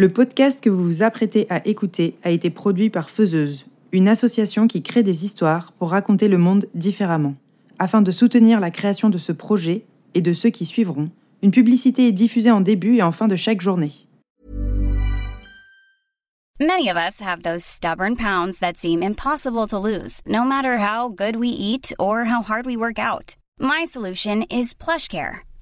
Le podcast que vous vous apprêtez à écouter a été produit par Faiseuse, une association qui crée des histoires pour raconter le monde différemment. Afin de soutenir la création de ce projet et de ceux qui suivront, une publicité est diffusée en début et en fin de chaque journée. Many of us have those stubborn pounds that seem impossible to lose, no matter how good we eat or how hard we work out. My solution is PlushCare.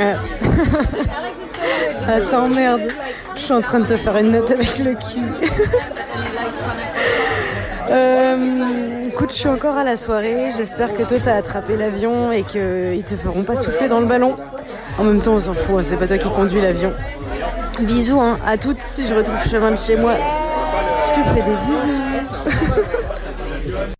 Attends, merde. Je suis en train de te faire une note avec le cul. Euh, écoute, je suis encore à la soirée. J'espère que toi t'as attrapé l'avion et qu'ils te feront pas souffler dans le ballon. En même temps, on s'en fout, hein, c'est pas toi qui conduis l'avion. Bisous hein, à toutes si je retrouve chemin de chez moi. Je te fais des bisous.